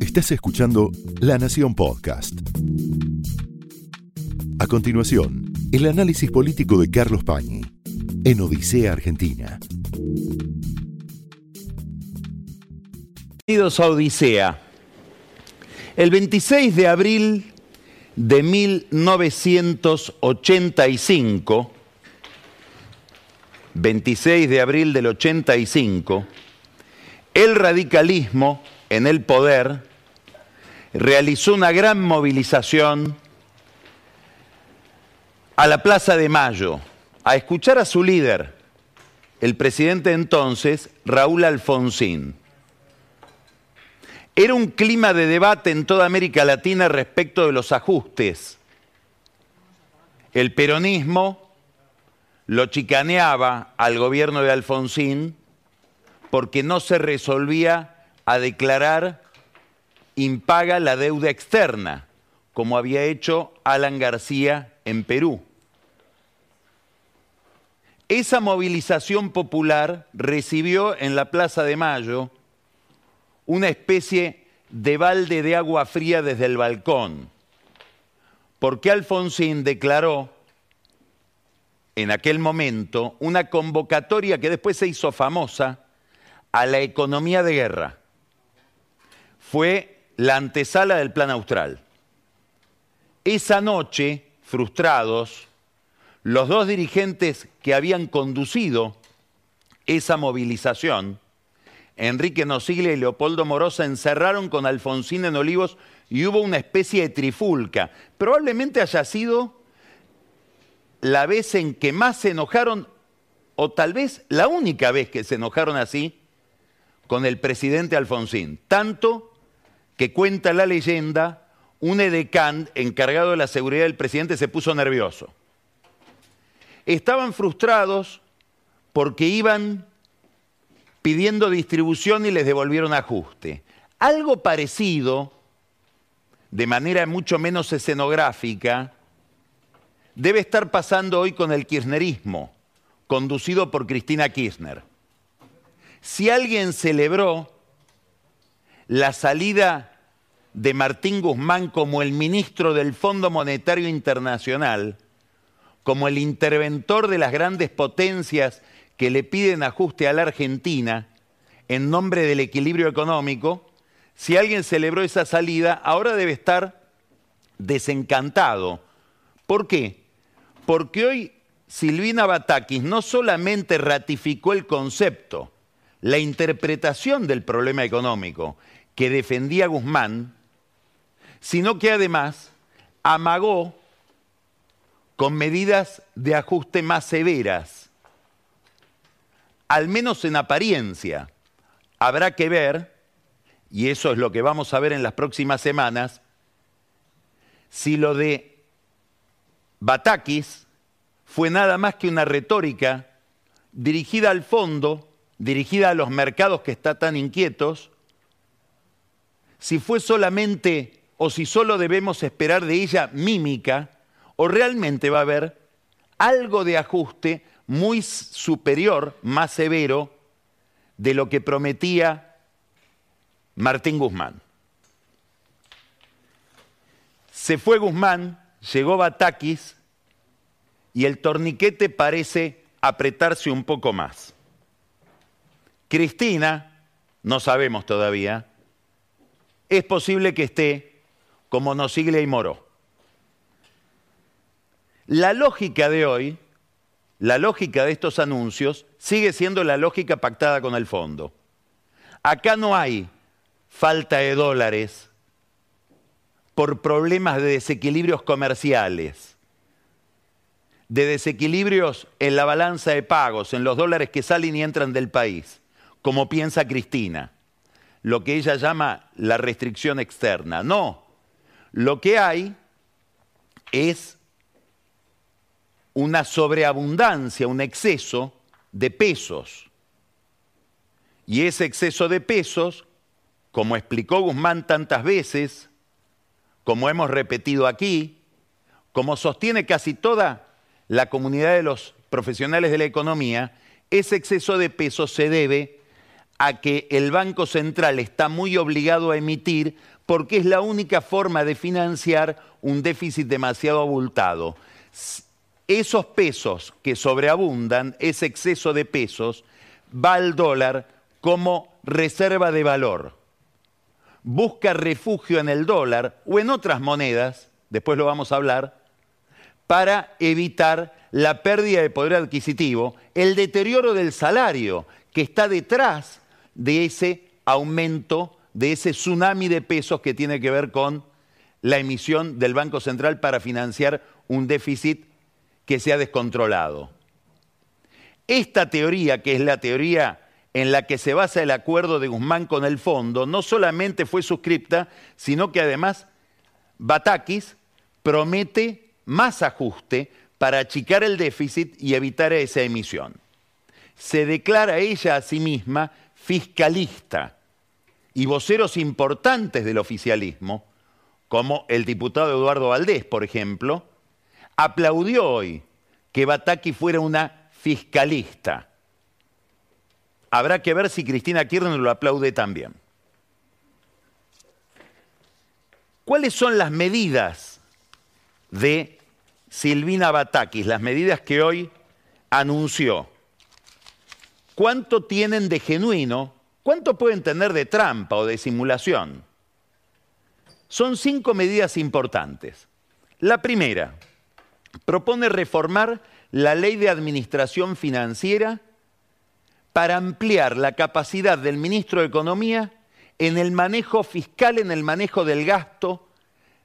Estás escuchando La Nación Podcast. A continuación, el análisis político de Carlos Pañi en Odisea Argentina. Bienvenidos a Odisea. El 26 de abril de 1985, 26 de abril del 85, el radicalismo en el poder realizó una gran movilización a la Plaza de Mayo a escuchar a su líder, el presidente entonces, Raúl Alfonsín. Era un clima de debate en toda América Latina respecto de los ajustes. El peronismo lo chicaneaba al gobierno de Alfonsín porque no se resolvía a declarar impaga la deuda externa, como había hecho Alan García en Perú. Esa movilización popular recibió en la Plaza de Mayo una especie de balde de agua fría desde el balcón, porque Alfonsín declaró en aquel momento una convocatoria que después se hizo famosa a la economía de guerra. Fue la antesala del Plan Austral. Esa noche, frustrados, los dos dirigentes que habían conducido esa movilización, Enrique Nosiglia y Leopoldo Morosa, encerraron con Alfonsín en Olivos y hubo una especie de trifulca. Probablemente haya sido la vez en que más se enojaron, o tal vez la única vez que se enojaron así, con el presidente Alfonsín. Tanto que cuenta la leyenda, un edecán encargado de la seguridad del presidente se puso nervioso. Estaban frustrados porque iban pidiendo distribución y les devolvieron ajuste. Algo parecido, de manera mucho menos escenográfica, debe estar pasando hoy con el kirchnerismo, conducido por Cristina Kirchner. Si alguien celebró la salida de Martín Guzmán como el ministro del Fondo Monetario Internacional, como el interventor de las grandes potencias que le piden ajuste a la Argentina en nombre del equilibrio económico, si alguien celebró esa salida, ahora debe estar desencantado. ¿Por qué? Porque hoy Silvina Batakis no solamente ratificó el concepto, la interpretación del problema económico que defendía Guzmán, sino que además amagó con medidas de ajuste más severas, al menos en apariencia. Habrá que ver, y eso es lo que vamos a ver en las próximas semanas, si lo de Batakis fue nada más que una retórica dirigida al fondo dirigida a los mercados que están tan inquietos, si fue solamente o si solo debemos esperar de ella mímica, o realmente va a haber algo de ajuste muy superior, más severo, de lo que prometía Martín Guzmán. Se fue Guzmán, llegó Batakis y el torniquete parece apretarse un poco más. Cristina, no sabemos todavía, es posible que esté como Nosiglia y Moro. La lógica de hoy, la lógica de estos anuncios, sigue siendo la lógica pactada con el fondo. Acá no hay falta de dólares por problemas de desequilibrios comerciales, de desequilibrios en la balanza de pagos, en los dólares que salen y entran del país como piensa Cristina, lo que ella llama la restricción externa. No, lo que hay es una sobreabundancia, un exceso de pesos. Y ese exceso de pesos, como explicó Guzmán tantas veces, como hemos repetido aquí, como sostiene casi toda la comunidad de los profesionales de la economía, ese exceso de pesos se debe a que el Banco Central está muy obligado a emitir porque es la única forma de financiar un déficit demasiado abultado. Esos pesos que sobreabundan, ese exceso de pesos, va al dólar como reserva de valor. Busca refugio en el dólar o en otras monedas, después lo vamos a hablar, para evitar la pérdida de poder adquisitivo, el deterioro del salario que está detrás de ese aumento, de ese tsunami de pesos que tiene que ver con la emisión del Banco Central para financiar un déficit que se ha descontrolado. Esta teoría, que es la teoría en la que se basa el acuerdo de Guzmán con el fondo, no solamente fue suscripta, sino que además Batakis promete más ajuste para achicar el déficit y evitar esa emisión. Se declara ella a sí misma fiscalista y voceros importantes del oficialismo, como el diputado Eduardo Valdés, por ejemplo, aplaudió hoy que Bataki fuera una fiscalista. Habrá que ver si Cristina Kirchner lo aplaude también. ¿Cuáles son las medidas de Silvina Batakis, las medidas que hoy anunció? ¿Cuánto tienen de genuino? ¿Cuánto pueden tener de trampa o de simulación? Son cinco medidas importantes. La primera, propone reformar la ley de administración financiera para ampliar la capacidad del ministro de Economía en el manejo fiscal, en el manejo del gasto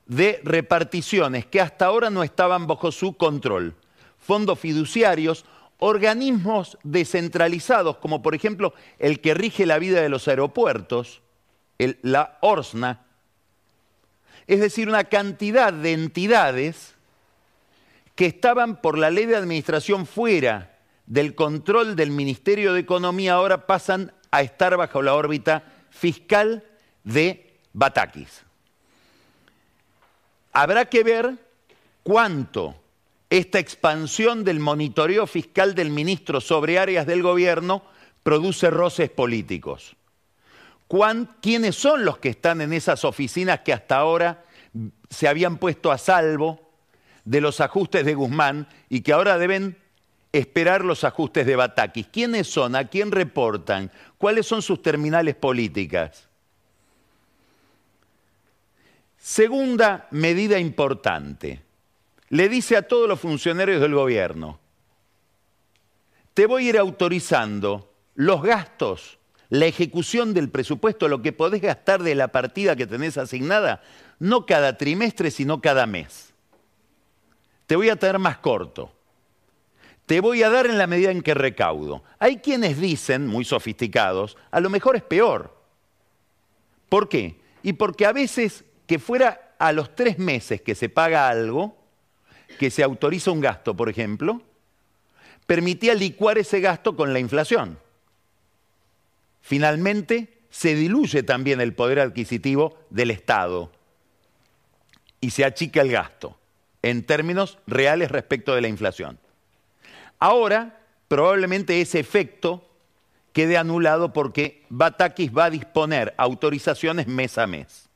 de reparticiones que hasta ahora no estaban bajo su control. Fondos fiduciarios, organismos descentralizados, como por ejemplo el que rige la vida de los aeropuertos, la ORSNA, es decir, una cantidad de entidades que estaban por la ley de administración fuera del control del Ministerio de Economía ahora pasan a estar bajo la órbita fiscal de Batakis. Habrá que ver cuánto esta expansión del monitoreo fiscal del ministro sobre áreas del gobierno produce roces políticos. ¿Quiénes son los que están en esas oficinas que hasta ahora se habían puesto a salvo de los ajustes de Guzmán y que ahora deben esperar los ajustes de Batakis. ¿Quiénes son? ¿A quién reportan? ¿Cuáles son sus terminales políticas? Segunda medida importante. Le dice a todos los funcionarios del gobierno, te voy a ir autorizando los gastos, la ejecución del presupuesto, lo que podés gastar de la partida que tenés asignada, no cada trimestre, sino cada mes te voy a tener más corto. Te voy a dar en la medida en que recaudo. Hay quienes dicen, muy sofisticados, a lo mejor es peor. ¿Por qué? Y porque a veces que fuera a los tres meses que se paga algo, que se autoriza un gasto, por ejemplo, permitía licuar ese gasto con la inflación. Finalmente, se diluye también el poder adquisitivo del Estado y se achica el gasto en términos reales respecto de la inflación. Ahora, probablemente ese efecto quede anulado porque Batakis va a disponer autorizaciones mes a mes.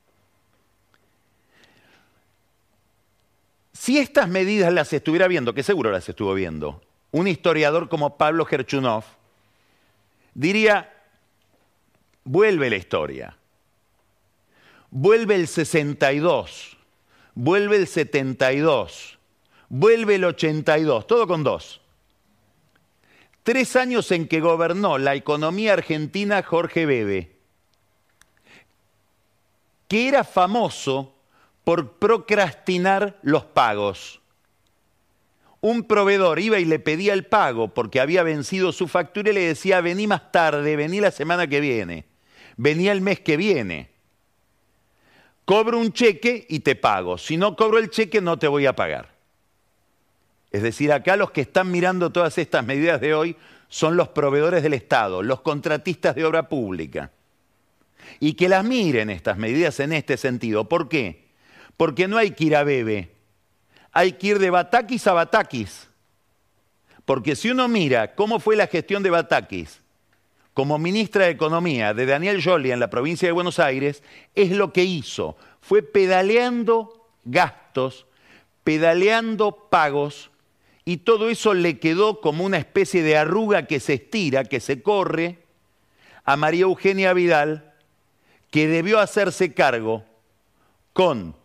Si estas medidas las estuviera viendo, que seguro las estuvo viendo, un historiador como Pablo Gerchunov, diría, vuelve la historia, vuelve el 62, vuelve el 72, vuelve el 82, todo con dos. Tres años en que gobernó la economía argentina Jorge Bebe, que era famoso por procrastinar los pagos. Un proveedor iba y le pedía el pago porque había vencido su factura y le decía, vení más tarde, vení la semana que viene, vení el mes que viene cobro un cheque y te pago. Si no cobro el cheque, no te voy a pagar. Es decir, acá los que están mirando todas estas medidas de hoy son los proveedores del Estado, los contratistas de obra pública. Y que las miren estas medidas en este sentido. ¿Por qué? Porque no hay que ir a Bebe, hay que ir de Batakis a Batakis. Porque si uno mira cómo fue la gestión de Batakis como ministra de Economía de Daniel Joly en la provincia de Buenos Aires, es lo que hizo. Fue pedaleando gastos, pedaleando pagos, y todo eso le quedó como una especie de arruga que se estira, que se corre, a María Eugenia Vidal, que debió hacerse cargo con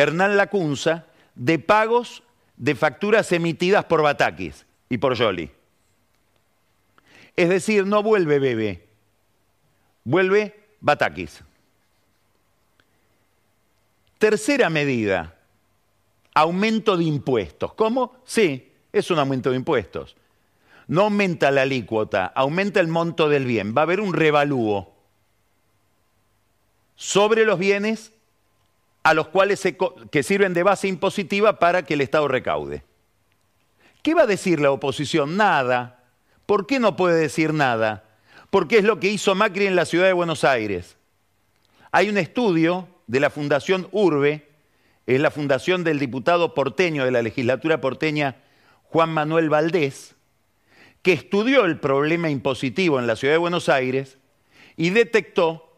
Hernán Lacunza de pagos de facturas emitidas por Batakis y por Jolie. Es decir, no vuelve Bebe, vuelve Batakis. Tercera medida, aumento de impuestos. ¿Cómo? Sí, es un aumento de impuestos. No aumenta la alícuota, aumenta el monto del bien. Va a haber un revalúo sobre los bienes a los cuales que sirven de base impositiva para que el Estado recaude. ¿Qué va a decir la oposición? Nada. ¿Por qué no puede decir nada? Porque es lo que hizo Macri en la ciudad de Buenos Aires. Hay un estudio de la Fundación Urbe, es la fundación del diputado porteño de la legislatura porteña Juan Manuel Valdés, que estudió el problema impositivo en la ciudad de Buenos Aires y detectó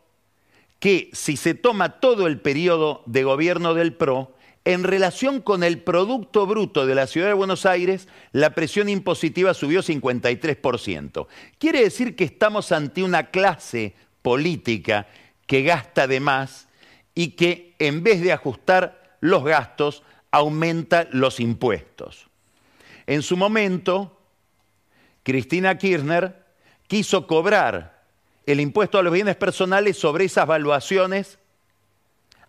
que si se toma todo el periodo de gobierno del PRO, en relación con el Producto Bruto de la Ciudad de Buenos Aires, la presión impositiva subió 53%. Quiere decir que estamos ante una clase política que gasta de más y que en vez de ajustar los gastos, aumenta los impuestos. En su momento, Cristina Kirchner quiso cobrar el impuesto a los bienes personales sobre esas valuaciones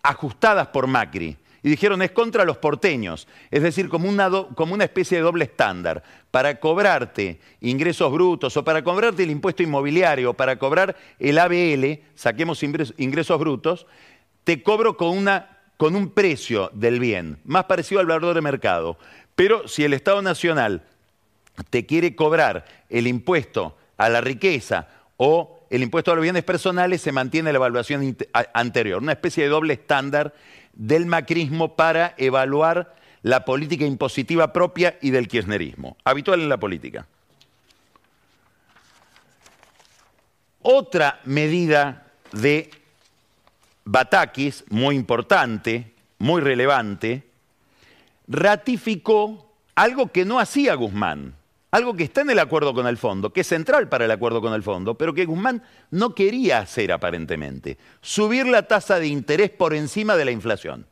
ajustadas por Macri. Y dijeron, es contra los porteños, es decir, como una, especie de doble estándar. Para cobrarte ingresos brutos o para cobrarte el impuesto inmobiliario o para cobrar el ABL, saquemos ingresos brutos, te cobro con un precio del bien, más parecido al valor de mercado. Pero si el Estado Nacional te quiere cobrar el impuesto a la riqueza o el impuesto a los bienes personales se mantiene la evaluación anterior, una especie de doble estándar del macrismo para evaluar la política impositiva propia y del kirchnerismo, habitual en la política. Otra medida de Batakis, muy importante, muy relevante, ratificó algo que no hacía Guzmán algo que está en el acuerdo con el fondo, que es central para el acuerdo con el fondo, pero que Guzmán no quería hacer aparentemente, subir la tasa de interés por encima de la inflación.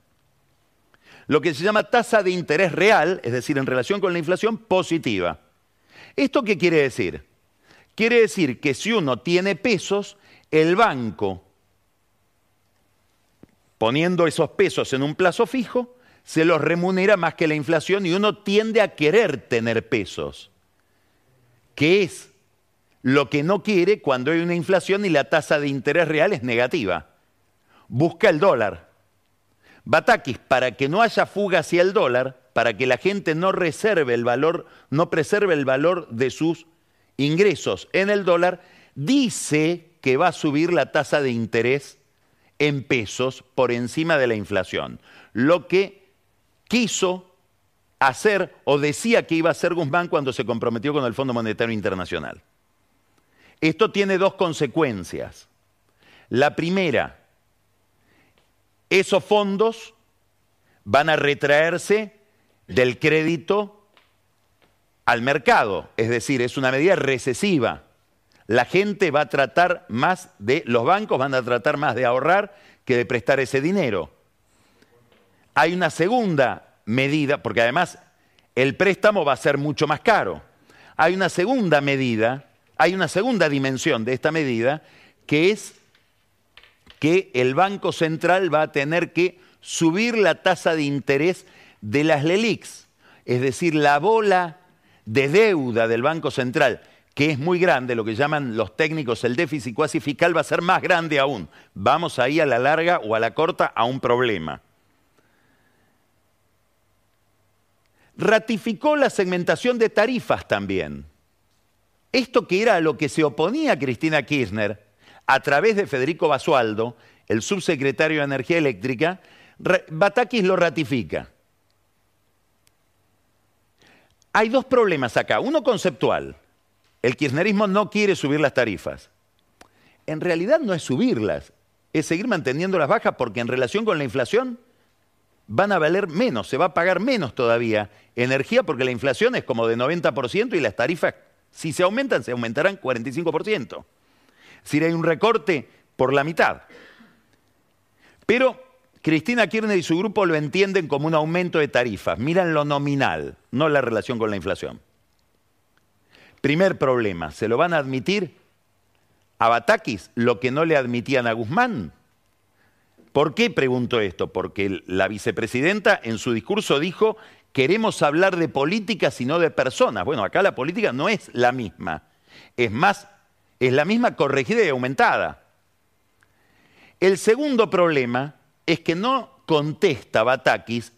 Lo que se llama tasa de interés real, es decir, en relación con la inflación positiva. ¿Esto qué quiere decir? Quiere decir que si uno tiene pesos, el banco, poniendo esos pesos en un plazo fijo, se los remunera más que la inflación y uno tiende a querer tener pesos que es lo que no quiere cuando hay una inflación y la tasa de interés real es negativa. Busca el dólar. Batakis, para que no haya fuga hacia el dólar, para que la gente no reserve el valor, no preserve el valor de sus ingresos en el dólar, dice que va a subir la tasa de interés en pesos por encima de la inflación. Lo que quiso hacer o decía que iba a hacer Guzmán cuando se comprometió con el Fondo Monetario Internacional. Esto tiene dos consecuencias. La primera, esos fondos van a retraerse del crédito al mercado, es decir, es una medida recesiva. La gente va a tratar más de, los bancos van a tratar más de ahorrar que de prestar ese dinero. Hay una segunda medida, porque además el préstamo va a ser mucho más caro. Hay una segunda medida, hay una segunda dimensión de esta medida, que es que el Banco Central va a tener que subir la tasa de interés de las LELIX, es decir, la bola de deuda del Banco Central, que es muy grande, lo que llaman los técnicos el déficit cuasi fiscal va a ser más grande aún. Vamos ahí a la larga o a la corta a un problema. Ratificó la segmentación de tarifas también. Esto que era a lo que se oponía Cristina Kirchner a través de Federico Basualdo, el subsecretario de Energía Eléctrica, Batakis lo ratifica. Hay dos problemas acá. Uno conceptual. El kirchnerismo no quiere subir las tarifas. en realidad no es subirlas, es seguir manteniendo las bajas porque en relación con la inflación van a valer menos, se va a pagar menos todavía energía porque la inflación es como de 90% y las tarifas, si se aumentan, se aumentarán 45%. Es decir, hay un recorte por la mitad. Pero Cristina Kirchner y su grupo lo entienden como un aumento de tarifas, miran lo nominal, no la relación con la inflación. Primer problema, ¿se lo van a admitir a Batakis lo que no le admitían a Guzmán? ¿Por qué pregunto esto? Porque la vicepresidenta en su discurso dijo, queremos hablar de política y no de personas. Bueno, acá la política no es la misma, es más, es la misma corregida y aumentada. El segundo problema es que no contesta Batakis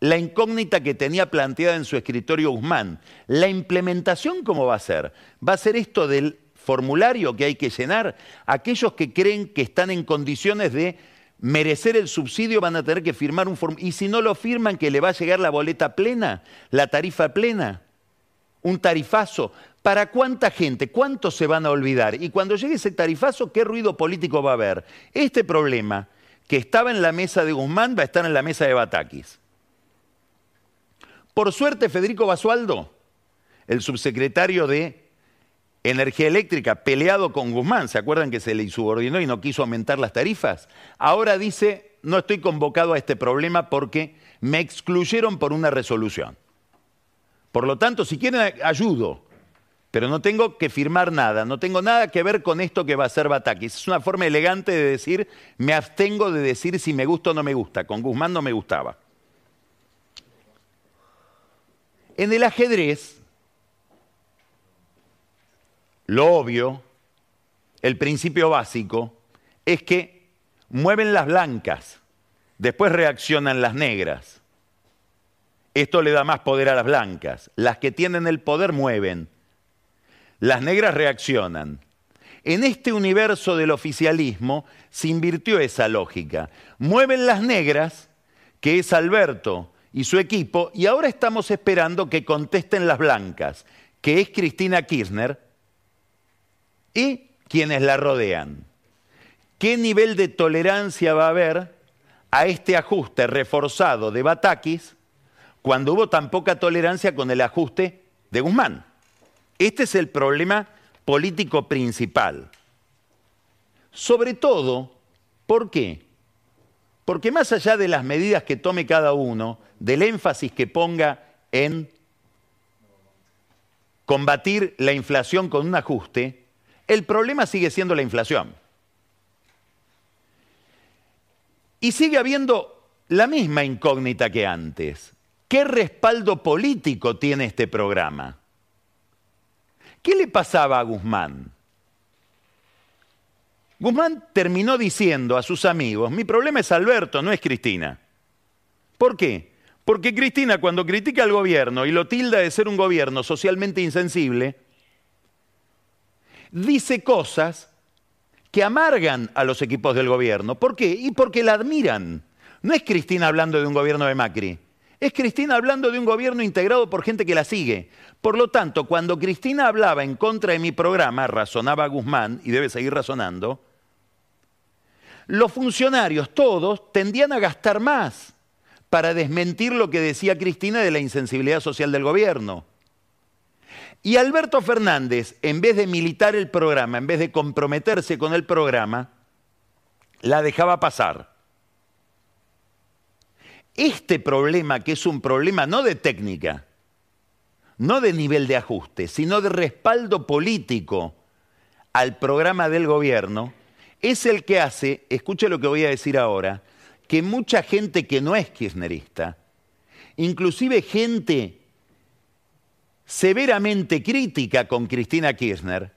la incógnita que tenía planteada en su escritorio Guzmán. La implementación, ¿cómo va a ser? ¿Va a ser esto del formulario que hay que llenar? Aquellos que creen que están en condiciones de merecer el subsidio van a tener que firmar un formulario. Y si no lo firman, que le va a llegar la boleta plena, la tarifa plena, un tarifazo. ¿Para cuánta gente? ¿Cuántos se van a olvidar? Y cuando llegue ese tarifazo, ¿qué ruido político va a haber? Este problema que estaba en la mesa de Guzmán va a estar en la mesa de Batakis. Por suerte, Federico Basualdo, el subsecretario de Energía Eléctrica, peleado con Guzmán, ¿se acuerdan que se le insubordinó y no quiso aumentar las tarifas? Ahora dice, no estoy convocado a este problema porque me excluyeron por una resolución. Por lo tanto, si quieren, ayudo, pero no tengo que firmar nada, no tengo nada que ver con esto que va a ser Batakis. Es una forma elegante de decir, me abstengo de decir si me gusta o no me gusta. Con Guzmán no me gustaba. En el ajedrez, lo obvio, el principio básico, es que mueven las blancas, después reaccionan las negras. Esto le da más poder a las blancas. Las que tienen el poder mueven. Las negras reaccionan. En este universo del oficialismo se invirtió esa lógica. Mueven las negras, que es Alberto y su equipo, y ahora estamos esperando que contesten las blancas, que es Cristina Kirchner y quienes la rodean. ¿Qué nivel de tolerancia va a haber a este ajuste reforzado de Batakis cuando hubo tan poca tolerancia con el ajuste de Guzmán? Este es el problema político principal. Sobre todo, ¿por qué? Porque más allá de las medidas que tome cada uno, del énfasis que ponga en combatir la inflación con un ajuste, el problema sigue siendo la inflación. Y sigue habiendo la misma incógnita que antes. ¿Qué respaldo político tiene este programa? ¿Qué le pasaba a Guzmán? Guzmán terminó diciendo a sus amigos, mi problema es Alberto, no es Cristina. ¿Por qué? Porque Cristina cuando critica al gobierno y lo tilda de ser un gobierno socialmente insensible, dice cosas que amargan a los equipos del gobierno. ¿Por qué? Y porque la admiran. No es Cristina hablando de un gobierno de Macri. Es Cristina hablando de un gobierno integrado por gente que la sigue. Por lo tanto, cuando Cristina hablaba en contra de mi programa, razonaba Guzmán, y debe seguir razonando, los funcionarios todos tendían a gastar más para desmentir lo que decía Cristina de la insensibilidad social del gobierno. Y Alberto Fernández, en vez de militar el programa, en vez de comprometerse con el programa, la dejaba pasar. Este problema, que es un problema no de técnica, no de nivel de ajuste, sino de respaldo político al programa del gobierno, es el que hace, escuche lo que voy a decir ahora, que mucha gente que no es kirchnerista, inclusive gente severamente crítica con Cristina Kirchner,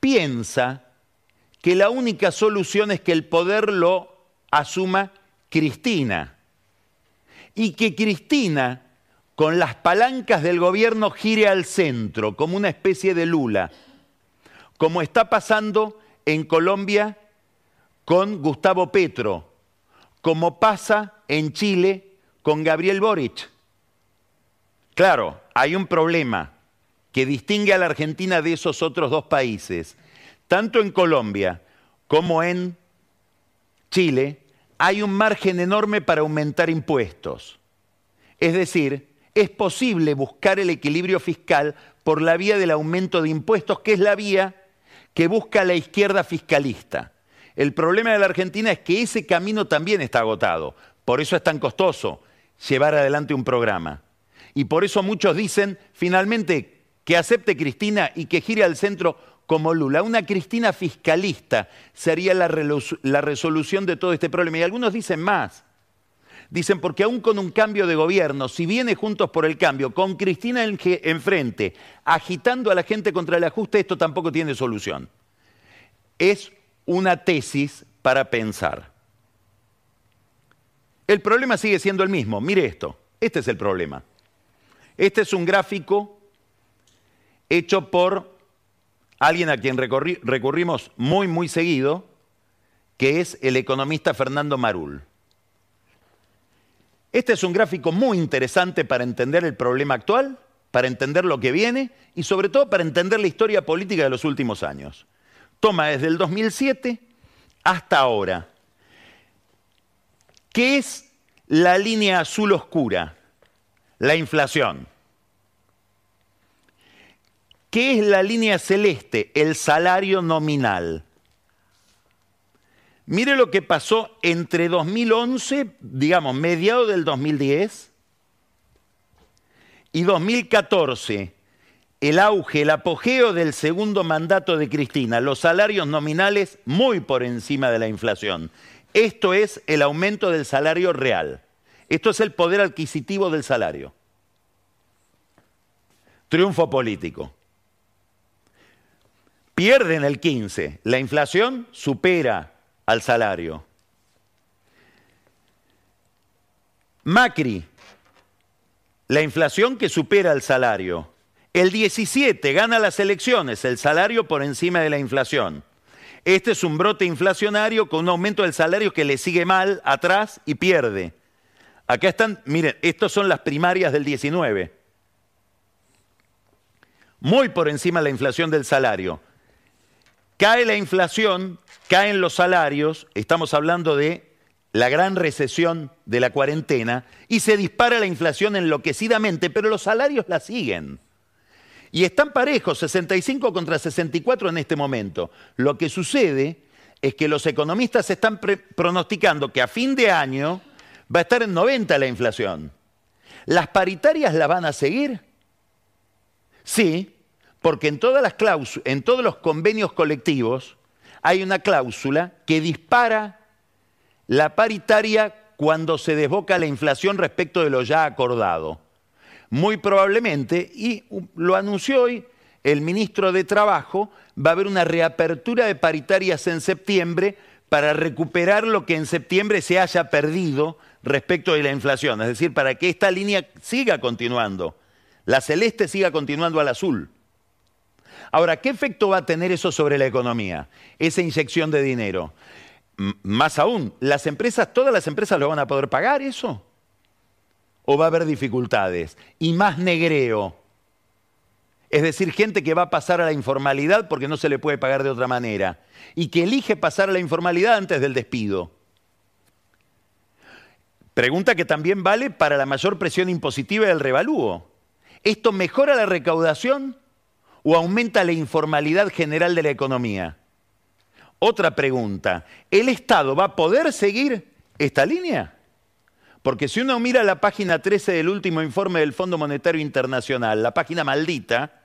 piensa que la única solución es que el poder lo asuma Cristina y que Cristina, con las palancas del gobierno, gire al centro, como una especie de Lula, como está pasando en Colombia con Gustavo Petro, como pasa en Chile con Gabriel Boric. Claro, hay un problema que distingue a la Argentina de esos otros dos países. tanto en Colombia como en Chile, hay un margen enorme para aumentar impuestos. Es decir, es posible buscar el equilibrio fiscal por la vía del aumento de impuestos, que es la vía que busca la izquierda fiscalista. El problema de la Argentina es que ese camino también está agotado. Por eso es tan costoso llevar adelante un programa. Y por eso muchos dicen, finalmente, que acepte Cristina y que gire al centro como Lula. Una Cristina fiscalista sería la, resolución de todo este problema. Y algunos dicen más. Dicen, porque aún con un cambio de gobierno, si viene Juntos por el Cambio, con Cristina enfrente, agitando a la gente contra el ajuste, esto tampoco tiene solución. Es una tesis para pensar. El problema sigue siendo el mismo. Mire esto. Este es el problema. Este es un gráfico hecho por alguien a quien recurrimos muy, muy seguido, que es el economista Fernando Marul. Este es un gráfico muy interesante para entender el problema actual, para entender lo que viene y sobre todo para entender la historia política de los últimos años. Toma desde el 2007 hasta ahora. ¿Qué es la línea azul oscura? La inflación. ¿Qué es la línea celeste? El salario nominal. Mire lo que pasó entre 2011, digamos, mediado del 2010, y 2014, el auge, el apogeo del segundo mandato de Cristina, los salarios nominales muy por encima de la inflación. Esto es el aumento del salario real. Esto es el poder adquisitivo del salario. Triunfo político. Pierden el 15. La inflación supera al salario. Macri, la inflación que supera el salario. El 17 gana las elecciones, el salario por encima de la inflación. Este es un brote inflacionario con un aumento del salario que le sigue mal atrás y pierde. Acá están, miren, estas son las primarias del 19. Muy por encima de la inflación del salario. Cae la inflación, caen los salarios, estamos hablando de la gran recesión de la cuarentena, y se dispara la inflación enloquecidamente, pero los salarios la siguen. Y están parejos, 65 contra 64 en este momento. Lo que sucede es que los economistas están pronosticando que a fin de año va a estar en 90 la inflación. ¿Las paritarias la van a seguir? Sí, porque en, todas las en todos los convenios colectivos hay una cláusula que dispara la paritaria cuando se desboca la inflación respecto de lo ya acordado. Muy probablemente, y lo anunció hoy el ministro de Trabajo, va a haber una reapertura de paritarias en septiembre para recuperar lo que en septiembre se haya perdido respecto de la inflación, es decir, para que esta línea siga continuando, la celeste siga continuando al azul. Ahora, ¿qué efecto va a tener eso sobre la economía? Esa inyección de dinero. más aún, ¿las empresas, todas las empresas lo van a poder pagar eso? ¿O va a haber dificultades? Y más negreo. Es decir, gente que va a pasar a la informalidad porque no se le puede pagar de otra manera. Y que elige pasar a la informalidad antes del despido. Pregunta que también vale para la mayor presión impositiva del revalúo. ¿Esto mejora la recaudación o aumenta la informalidad general de la economía? Otra pregunta, ¿el Estado va a poder seguir esta línea? Porque si uno mira la página 13 del último informe del Fondo Monetario Internacional, la página maldita,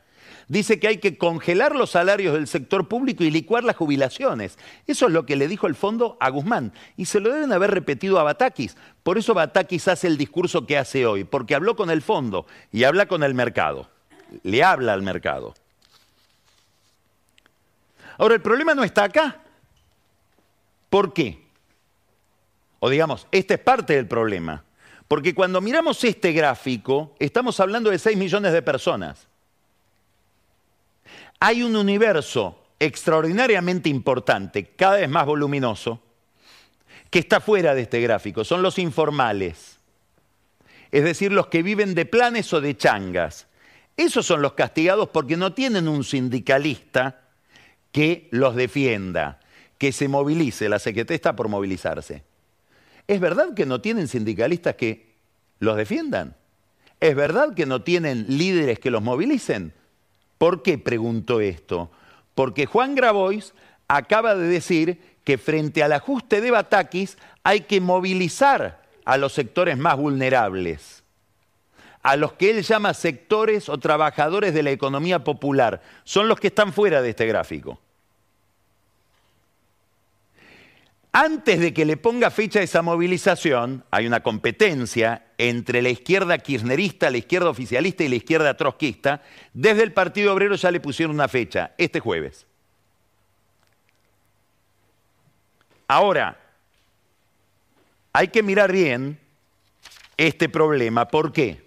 dice que hay que congelar los salarios del sector público y licuar las jubilaciones. Eso es lo que le dijo el fondo a Guzmán. Y se lo deben haber repetido a Batakis. Por eso Batakis hace el discurso que hace hoy, porque habló con el fondo y habla con el mercado. Le habla al mercado. Ahora, el problema no está acá. ¿Por qué? O digamos, esta es parte del problema. Porque cuando miramos este gráfico, estamos hablando de 6 millones de personas. Hay un universo extraordinariamente importante, cada vez más voluminoso, que está fuera de este gráfico. Son los informales. Es decir, los que viven de planes o de changas. Esos son los castigados porque no tienen un sindicalista que los defienda, que se movilice. La CGT está por movilizarse. ¿Es verdad que no tienen sindicalistas que los defiendan? ¿Es verdad que no tienen líderes que los movilicen? ¿Por qué pregunto esto? Porque Juan Grabois acaba de decir que frente al ajuste de Batakis hay que movilizar a los sectores más vulnerables, a los que él llama sectores o trabajadores de la economía popular. Son los que están fuera de este gráfico. Antes de que le ponga fecha a esa movilización, hay una competencia entre la izquierda kirchnerista, la izquierda oficialista y la izquierda trotskista. Desde el Partido Obrero ya le pusieron una fecha, este jueves. Ahora, hay que mirar bien este problema. ¿Por qué?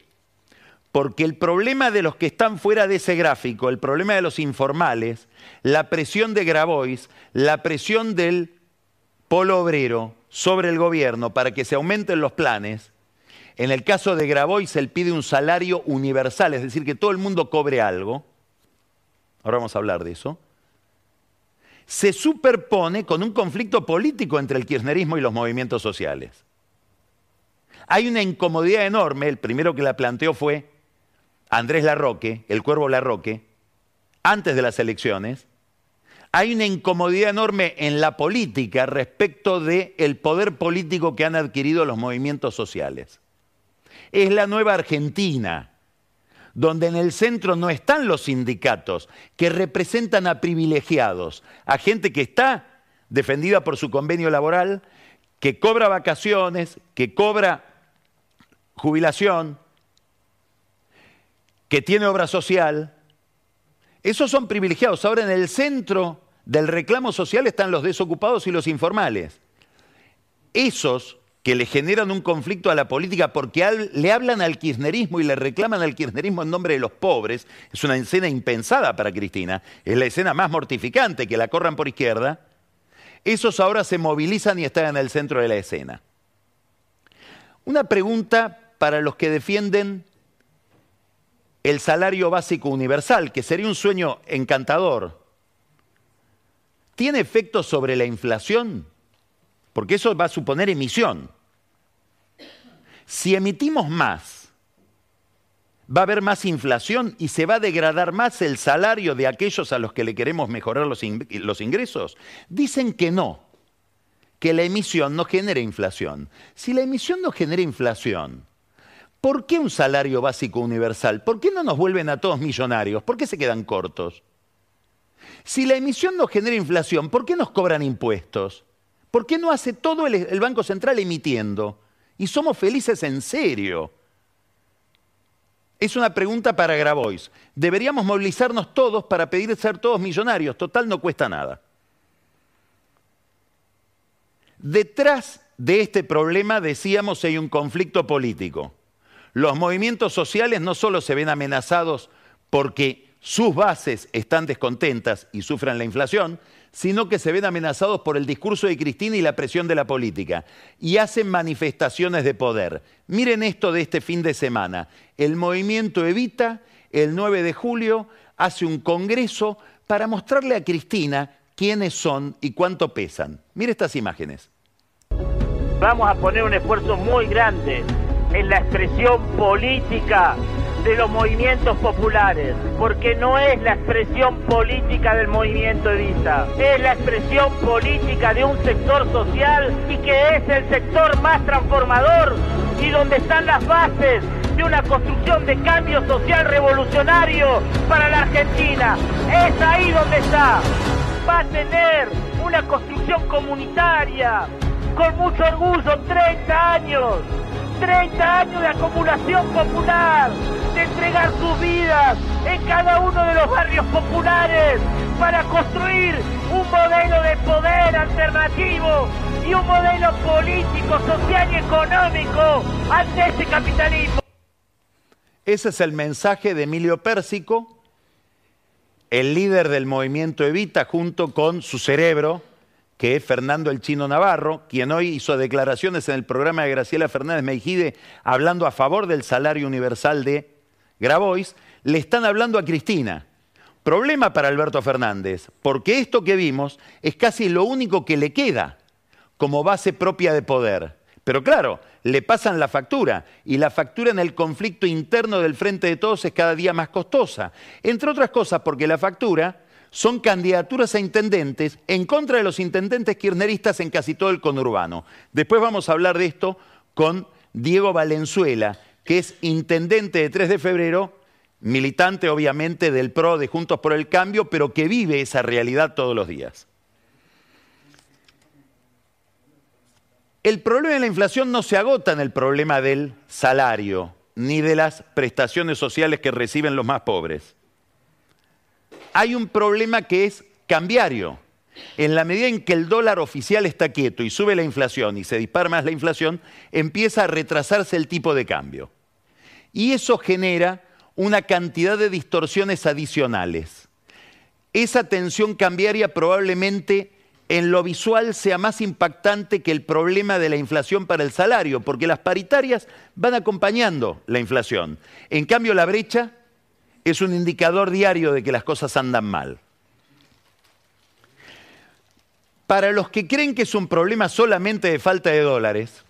Porque el problema de los que están fuera de ese gráfico, el problema de los informales, la presión de Grabois, la presión del polo obrero sobre el gobierno para que se aumenten los planes, en el caso de Grabois él pide un salario universal, es decir, que todo el mundo cobre algo. Ahora vamos a hablar de eso se superpone con un conflicto político entre el kirchnerismo y los movimientos sociales. Hay una incomodidad enorme, el primero que la planteó fue Andrés Larroque, el cuervo Larroque, antes de las elecciones. Hay una incomodidad enorme en la política respecto del el poder político que han adquirido los movimientos sociales. Es la nueva Argentina, donde en el centro no están los sindicatos, que representan a privilegiados, a gente que está defendida por su convenio laboral, que cobra vacaciones, que cobra jubilación, que tiene obra social. Esos son privilegiados. Ahora en el centro del reclamo social están los desocupados y los informales. Esos que le generan un conflicto a la política porque le hablan al kirchnerismo y le reclaman al kirchnerismo en nombre de los pobres, es una escena impensada para Cristina, es la escena más mortificante que la corran por izquierda, esos ahora se movilizan y están en el centro de la escena. Una pregunta para los que defienden el salario básico universal, que sería un sueño encantador. ¿Tiene efecto sobre la inflación? porque eso va a suponer emisión. Si emitimos más, va a haber más inflación y se va a degradar más el salario de aquellos a los que le queremos mejorar los, ingresos. Dicen que no, que la emisión no genera inflación. Si la emisión no genera inflación, ¿por qué un salario básico universal? ¿Por qué no nos vuelven a todos millonarios? ¿Por qué se quedan cortos? Si la emisión no genera inflación, ¿por qué nos cobran impuestos? ¿Por qué no hace todo el, Banco Central emitiendo? Y somos felices en serio. Es una pregunta para Grabois. Deberíamos movilizarnos todos para pedir ser todos millonarios. Total, no cuesta nada. Detrás de este problema, decíamos, hay un conflicto político. Los movimientos sociales no solo se ven amenazados porque sus bases están descontentas y sufran la inflación, sino que se ven amenazados por el discurso de Cristina y la presión de la política, y hacen manifestaciones de poder. Miren esto de este fin de semana. El movimiento Evita, el 9 de julio, hace un congreso para mostrarle a Cristina quiénes son y cuánto pesan. Mire estas imágenes. Vamos a poner un esfuerzo muy grande en la expresión política de los movimientos populares, porque no es la expresión política del movimiento Evita, es la expresión política de un sector social y que es el sector más transformador y donde están las bases de una construcción de cambio social revolucionario para la Argentina. Es ahí donde está. Va a tener una construcción comunitaria con mucho orgullo, 30 años 30 años de acumulación popular, de entregar sus vidas en cada uno de los barrios populares para construir un modelo de poder alternativo y un modelo político, social y económico ante este capitalismo. Ese es el mensaje de Emilio Pérsico, el líder del movimiento Evita, junto con su cerebro, que es Fernando el Chino Navarro, quien hoy hizo declaraciones en el programa de Graciela Fernández Meijide hablando a favor del salario universal de Grabois, le están hablando a Cristina, Problema para Alberto Fernández, porque esto que vimos es casi lo único que le queda como base propia de poder. Pero claro, le pasan la factura y la factura en el conflicto interno del Frente de Todos es cada día más costosa. Entre otras cosas porque la factura son candidaturas a intendentes en contra de los intendentes kirchneristas en casi todo el conurbano. Después vamos a hablar de esto con Diego Valenzuela, que es intendente de 3 de febrero, militante obviamente del PRO de Juntos por el Cambio, pero que vive esa realidad todos los días. El problema de la inflación no se agota en el problema del salario ni de las prestaciones sociales que reciben los más pobres. Hay un problema que es cambiario. En la medida en que el dólar oficial está quieto y sube la inflación y se dispara más la inflación, empieza a retrasarse el tipo de cambio. Y eso genera una cantidad de distorsiones adicionales. Esa tensión cambiaria probablemente en lo visual sea más impactante que el problema de la inflación para el salario, porque las paritarias van acompañando la inflación. En cambio, la brecha es un indicador diario de que las cosas andan mal. Para los que creen que es un problema solamente de falta de dólares,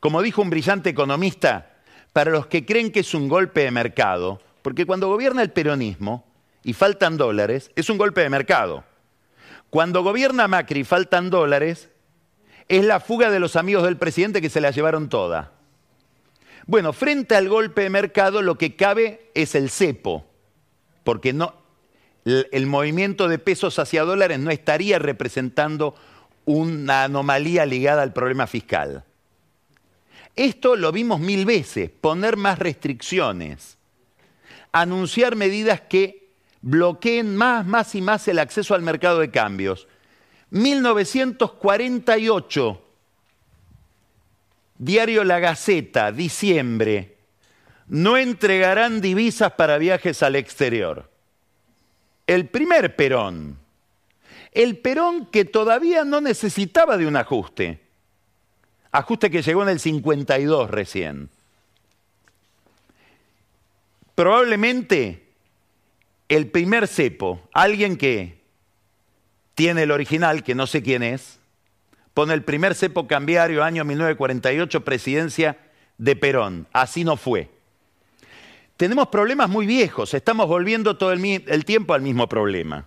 como dijo un brillante economista, para los que creen que es un golpe de mercado, porque cuando gobierna el peronismo y faltan dólares, es un golpe de mercado. Cuando gobierna Macri y faltan dólares, es la fuga de los amigos del presidente que se la llevaron toda. Bueno, frente al golpe de mercado lo que cabe es el cepo, porque no, el movimiento de pesos hacia dólares no estaría representando una anomalía ligada al problema fiscal. Esto lo vimos mil veces, poner más restricciones, anunciar medidas que bloqueen más, más y más el acceso al mercado de cambios. 1948, Diario La Gaceta, diciembre, no entregarán divisas para viajes al exterior. El primer Perón, el Perón que todavía no necesitaba de un ajuste, ajuste que llegó en el 52 recién. Probablemente el primer cepo, alguien que tiene el original, que no sé quién es, pone el primer cepo cambiario, año 1948, presidencia de Perón. Así no fue. Tenemos problemas muy viejos, estamos volviendo todo el, el tiempo al mismo problema.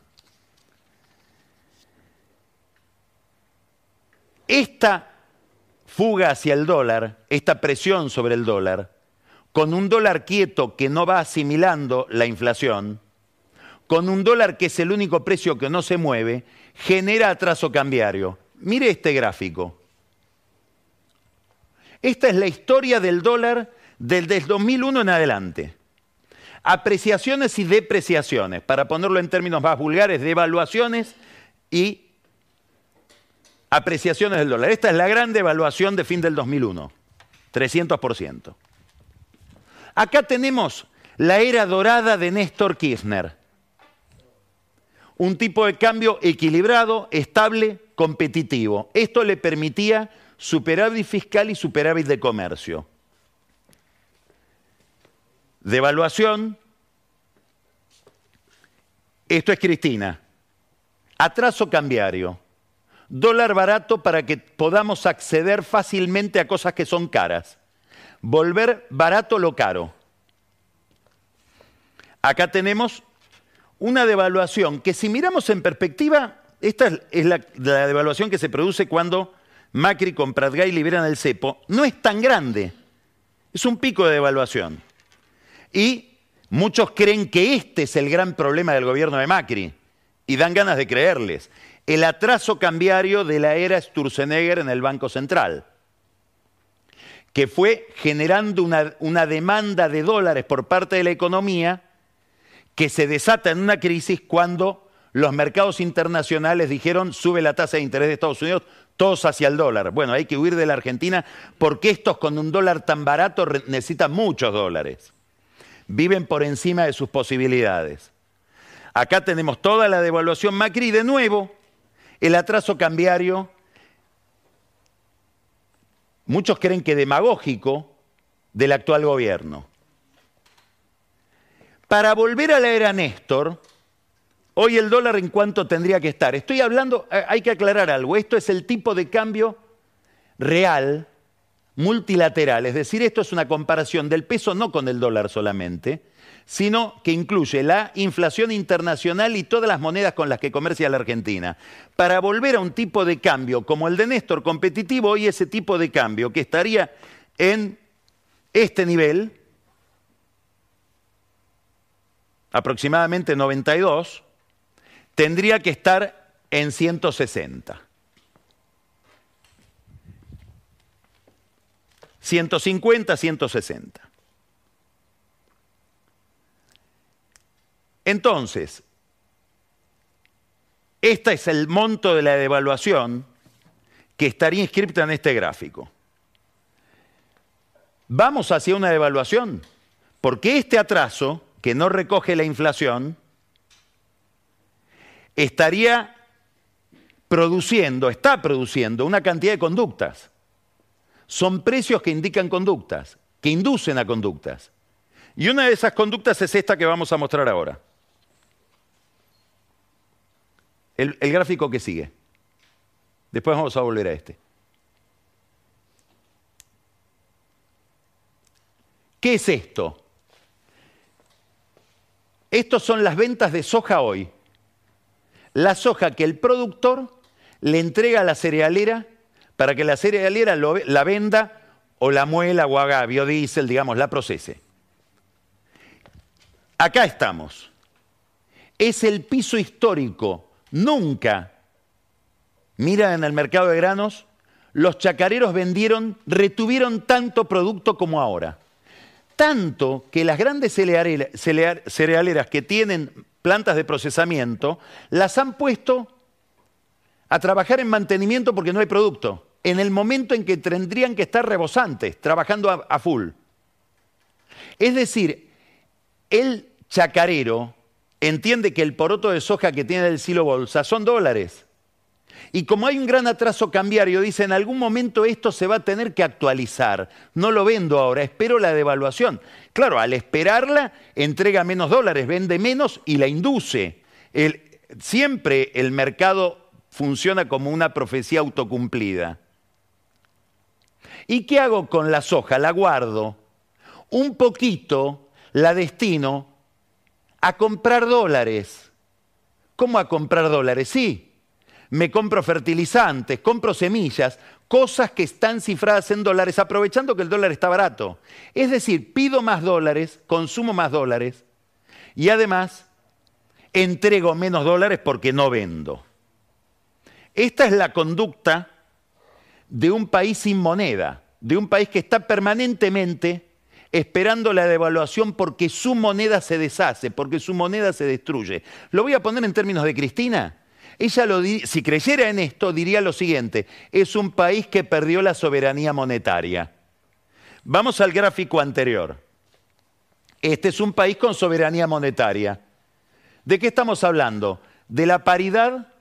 Esta fuga hacia el dólar, esta presión sobre el dólar, con un dólar quieto que no va asimilando la inflación, con un dólar que es el único precio que no se mueve, genera atraso cambiario. Mire este gráfico. Esta es la historia del dólar desde el 2001 en adelante. Apreciaciones y depreciaciones, para ponerlo en términos más vulgares, devaluaciones y apreciaciones del dólar. Esta es la gran devaluación de fin del 2001, 300%. Acá tenemos la era dorada de Néstor Kirchner un tipo de cambio equilibrado, estable, competitivo. Esto le permitía superávit fiscal y superávit de comercio. Devaluación. Esto es Cristina. Atraso cambiario. Dólar barato para que podamos acceder fácilmente a cosas que son caras. Volver barato lo caro. Acá tenemos una devaluación que si miramos en perspectiva, esta es la, devaluación que se produce cuando Macri con Pratgay liberan el cepo, no es tan grande, es un pico de devaluación. Y muchos creen que este es el gran problema del gobierno de Macri, y dan ganas de creerles, el atraso cambiario de la era Sturzenegger en el Banco Central, que fue generando una, una demanda de dólares por parte de la economía que se desata en una crisis cuando los mercados internacionales dijeron sube la tasa de interés de Estados Unidos, todos hacia el dólar. Bueno, hay que huir de la Argentina porque estos con un dólar tan barato necesitan muchos dólares. Viven por encima de sus posibilidades. Acá tenemos toda la devaluación Macri de nuevo el atraso cambiario. Muchos creen que demagógico del actual gobierno. Para volver a la era Néstor, Hoy el dólar en cuánto tendría que estar. Estoy hablando, eh, hay que aclarar algo, esto es el tipo de cambio real, multilateral, es decir, esto es una comparación del peso no con el dólar solamente, sino que incluye la inflación internacional y todas las monedas con las que comercia la Argentina. Para volver a un tipo de cambio como el de Néstor competitivo, hoy ese tipo de cambio que estaría en este nivel, aproximadamente 92, tendría que estar en 160. 150, 160. Entonces, este es el monto de la devaluación que estaría inscripta en este gráfico. Vamos hacia una devaluación, porque este atraso, que no recoge la inflación, estaría produciendo, está produciendo una cantidad de conductas. Son precios que indican conductas, que inducen a conductas. Y una de esas conductas es esta que vamos a mostrar ahora. El, gráfico que sigue. Después vamos a volver a este. ¿Qué es esto? Estos son las ventas de soja hoy la soja que el productor le entrega a la cerealera para que la cerealera la venda o la muela o haga biodiesel, digamos, la procese. Acá estamos. Es el piso histórico. Nunca, mira en el mercado de granos, los chacareros vendieron, retuvieron tanto producto como ahora. Tanto que las grandes cerealeras que tienen plantas de procesamiento, las han puesto a trabajar en mantenimiento porque no hay producto, en el momento en que tendrían que estar rebosantes, trabajando a, full. Es decir, el chacarero entiende que el poroto de soja que tiene el silo bolsa son dólares. Y como hay un gran atraso cambiario, dice, en algún momento esto se va a tener que actualizar. No lo vendo ahora, espero la devaluación. Claro, al esperarla, entrega menos dólares, vende menos y la induce. siempre el mercado funciona como una profecía autocumplida. ¿Y qué hago con la soja? La guardo. Un poquito la destino a comprar dólares. ¿Cómo a comprar dólares? Sí, me compro fertilizantes, compro semillas, cosas que están cifradas en dólares, aprovechando que el dólar está barato. Es decir, pido más dólares, consumo más dólares y además entrego menos dólares porque no vendo. Esta es la conducta de un país sin moneda, de un país que está permanentemente esperando la devaluación porque su moneda se deshace, porque su moneda se destruye. Lo voy a poner en términos de Cristina. Ella, lo, si creyera en esto, diría lo siguiente, es un país que perdió la soberanía monetaria. Vamos al gráfico anterior. Este es un país con soberanía monetaria. ¿De qué estamos hablando? De la paridad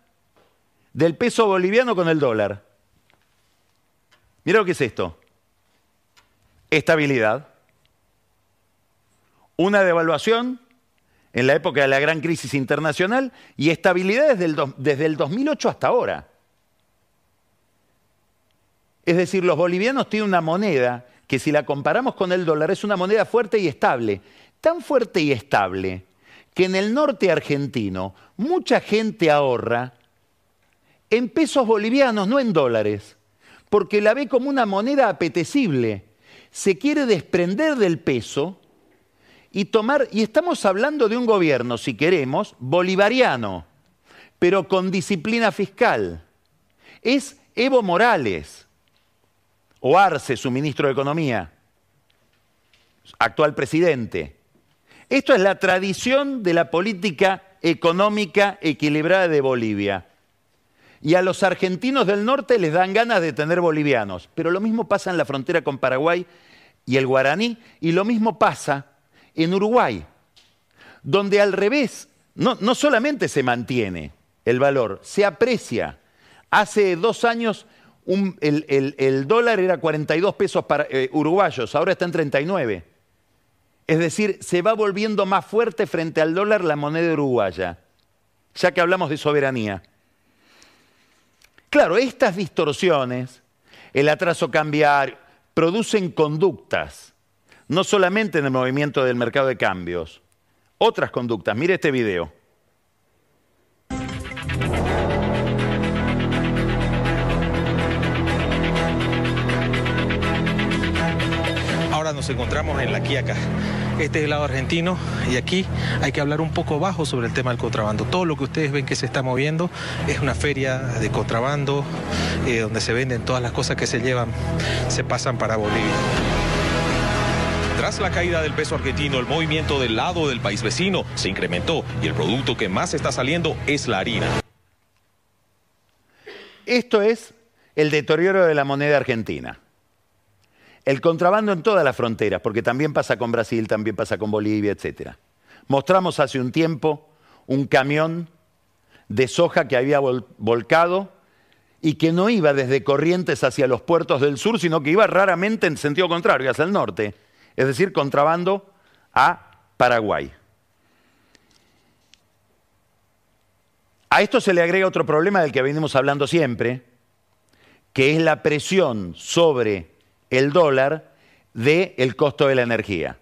del peso boliviano con el dólar. Mira lo que es esto. Estabilidad. Una devaluación en la época de la gran crisis internacional y estabilidad desde el, desde el 2008 hasta ahora. Es decir, los bolivianos tienen una moneda que si la comparamos con el dólar es una moneda fuerte y estable. Tan fuerte y estable que en el norte argentino mucha gente ahorra en pesos bolivianos, no en dólares, porque la ve como una moneda apetecible. Se quiere desprender del peso y tomar, y estamos hablando de un gobierno, si queremos, bolivariano, pero con disciplina fiscal. Es Evo Morales, o Arce, su ministro de Economía, actual presidente. Esto es la tradición de la política económica equilibrada de Bolivia. Y a los argentinos del norte les dan ganas de tener bolivianos. Pero lo mismo pasa en la frontera con Paraguay y el guaraní, y lo mismo pasa en Uruguay, donde al revés, no, no solamente se mantiene el valor, se aprecia. Hace dos años el, dólar era 42 pesos para, eh, uruguayos, ahora está en 39. Es decir, se va volviendo más fuerte frente al dólar la moneda uruguaya. ya que hablamos de soberanía. Claro, estas distorsiones, el atraso cambiario, producen conductas, no solamente en el movimiento del mercado de cambios, otras conductas. Mire este video. Ahora nos encontramos en La Quiaca. Este es el lado argentino y aquí hay que hablar un poco bajo sobre el tema del contrabando. Todo lo que ustedes ven que se está moviendo es una feria de contrabando eh, donde se venden todas las cosas que se llevan, se pasan para Bolivia. Tras la caída del peso argentino, el movimiento del lado del país vecino se incrementó y el producto que más está saliendo es la harina. Esto es el deterioro de la moneda argentina. El contrabando en todas las fronteras, porque también pasa con Brasil, también pasa con Bolivia, etc. Mostramos hace un tiempo un camión de soja que había volcado y que no iba desde Corrientes hacia los puertos del sur, sino que iba raramente en sentido contrario, hacia el norte, es decir, contrabando a Paraguay. A esto se le agrega otro problema del que venimos hablando siempre, que es la presión sobre el dólar del el costo de la energía.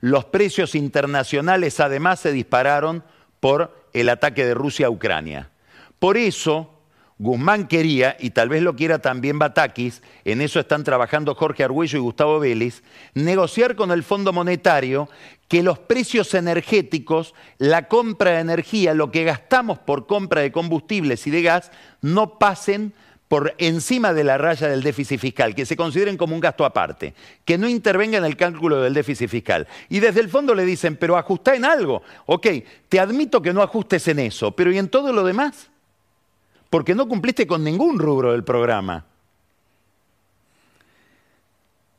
Los precios internacionales además se dispararon por el ataque de Rusia a Ucrania. Por eso, Guzmán quería, y tal vez lo quiera también Batakis, en eso están trabajando Jorge Arguello y Gustavo Vélez, negociar con el Fondo Monetario que los precios energéticos, la compra de energía, lo que gastamos por compra de combustibles y de gas, no pasen por encima de la raya del déficit fiscal, que se consideren como un gasto aparte, que no intervenga en el cálculo del déficit fiscal. Y desde el fondo le dicen, pero ajusta en algo. Ok, te admito que no ajustes en eso, pero ¿y en todo lo demás? Porque no cumpliste con ningún rubro del programa.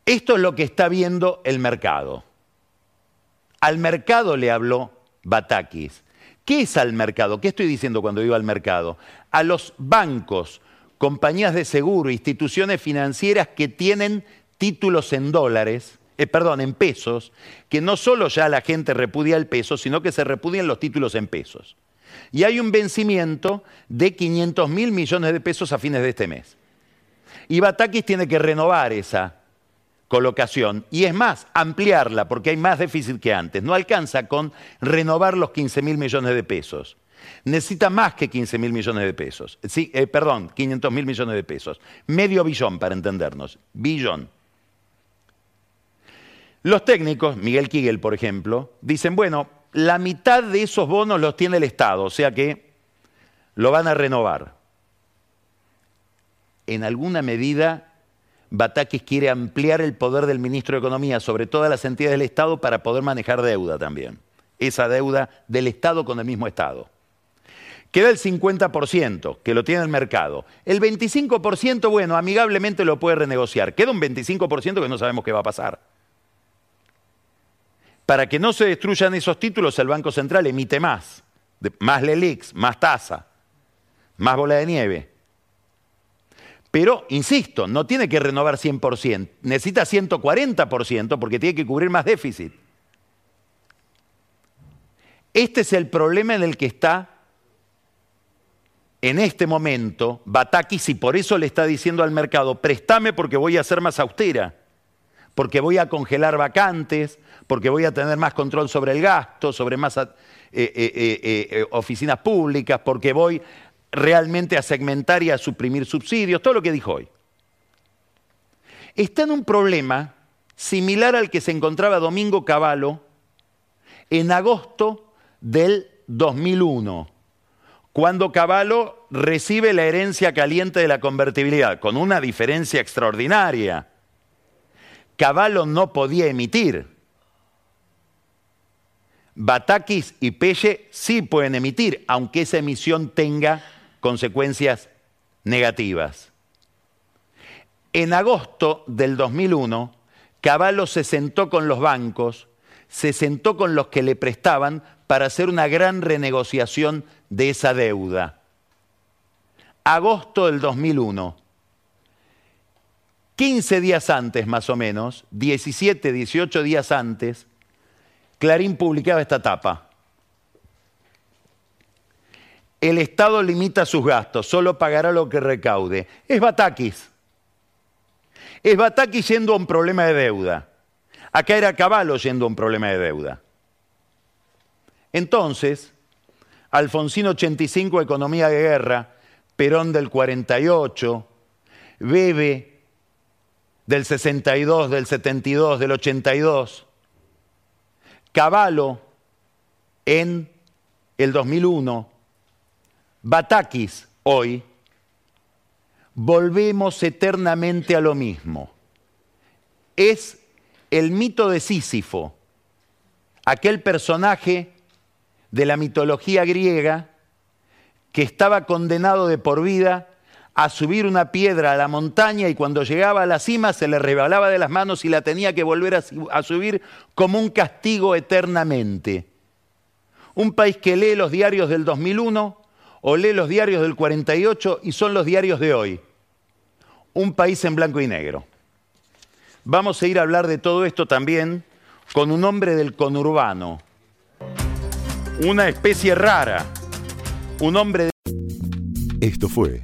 Esto es lo que está viendo el mercado. Al mercado le habló Batakis. ¿Qué es al mercado? ¿Qué estoy diciendo cuando digo al mercado? A los bancos, compañías de seguro, instituciones financieras que tienen títulos en dólares, eh, perdón, en pesos, que no solo ya la gente repudia el peso, sino que se repudian los títulos en pesos. Y hay un vencimiento de 500 mil millones de pesos a fines de este mes. Y Batakis tiene que renovar esa colocación y es más, ampliarla porque hay más déficit que antes. No alcanza con renovar los 15 mil millones de pesos necesita más que 15 mil millones de pesos. Sí, eh, perdón, 500 mil millones de pesos. Medio billón, para entendernos. Billón. Los técnicos, Miguel Kigel, por ejemplo, dicen, bueno, la mitad de esos bonos los tiene el Estado, o sea que lo van a renovar. En alguna medida, Batakis quiere ampliar el poder del ministro de Economía sobre todas las entidades del Estado para poder manejar deuda también. Esa deuda del Estado con el mismo Estado. Queda el 50%, que lo tiene el mercado. El 25%, bueno, amigablemente lo puede renegociar. Queda un 25% que no sabemos qué va a pasar. Para que no se destruyan esos títulos, el Banco Central emite más. Más LELIX, más tasa, más bola de nieve. Pero, insisto, no tiene que renovar 100%, necesita 140% porque tiene que cubrir más déficit. Este es el problema en el que está en este momento, Batakis, y por eso le está diciendo al mercado, préstame porque voy a ser más austera, porque voy a congelar vacantes, porque voy a tener más control sobre el gasto, sobre más eh, eh, eh, oficinas públicas, porque voy realmente a segmentar y a suprimir subsidios, todo lo que dijo hoy. Está en un problema similar al que se encontraba Domingo Cavallo en agosto del 2001 cuando Caballo recibe la herencia caliente de la convertibilidad, con una diferencia extraordinaria. Caballo no podía emitir. Batakis y Pelle sí pueden emitir, aunque esa emisión tenga consecuencias negativas. En agosto del 2001, Caballo se sentó con los bancos, se sentó con los que le prestaban para hacer una gran renegociación de esa deuda. Agosto del 2001. 15 días antes, más o menos, 17, 18 días antes, Clarín publicaba esta tapa. el Estado limita sus gastos, solo pagará lo que recaude. Es Batakis. Es Batakis yendo a un problema de deuda. Acá era Caballo yendo a un problema de deuda. Entonces, Alfonsín 85, Economía de Guerra, Perón del 48, Bebe del 62, del 72, del 82, Caballo en el 2001, Batakis hoy, volvemos eternamente a lo mismo. Es el mito de Sísifo, aquel personaje de la mitología griega que estaba condenado de por vida a subir una piedra a la montaña y cuando llegaba a la cima se le rebalaba de las manos y la tenía que volver a, subir como un castigo eternamente. Un país que lee los diarios del 2001 o lee los diarios del 48 y son los diarios de hoy. Un país en blanco y negro. Vamos a ir a hablar de todo esto también con un hombre del conurbano, una especie rara, un hombre de... Esto fue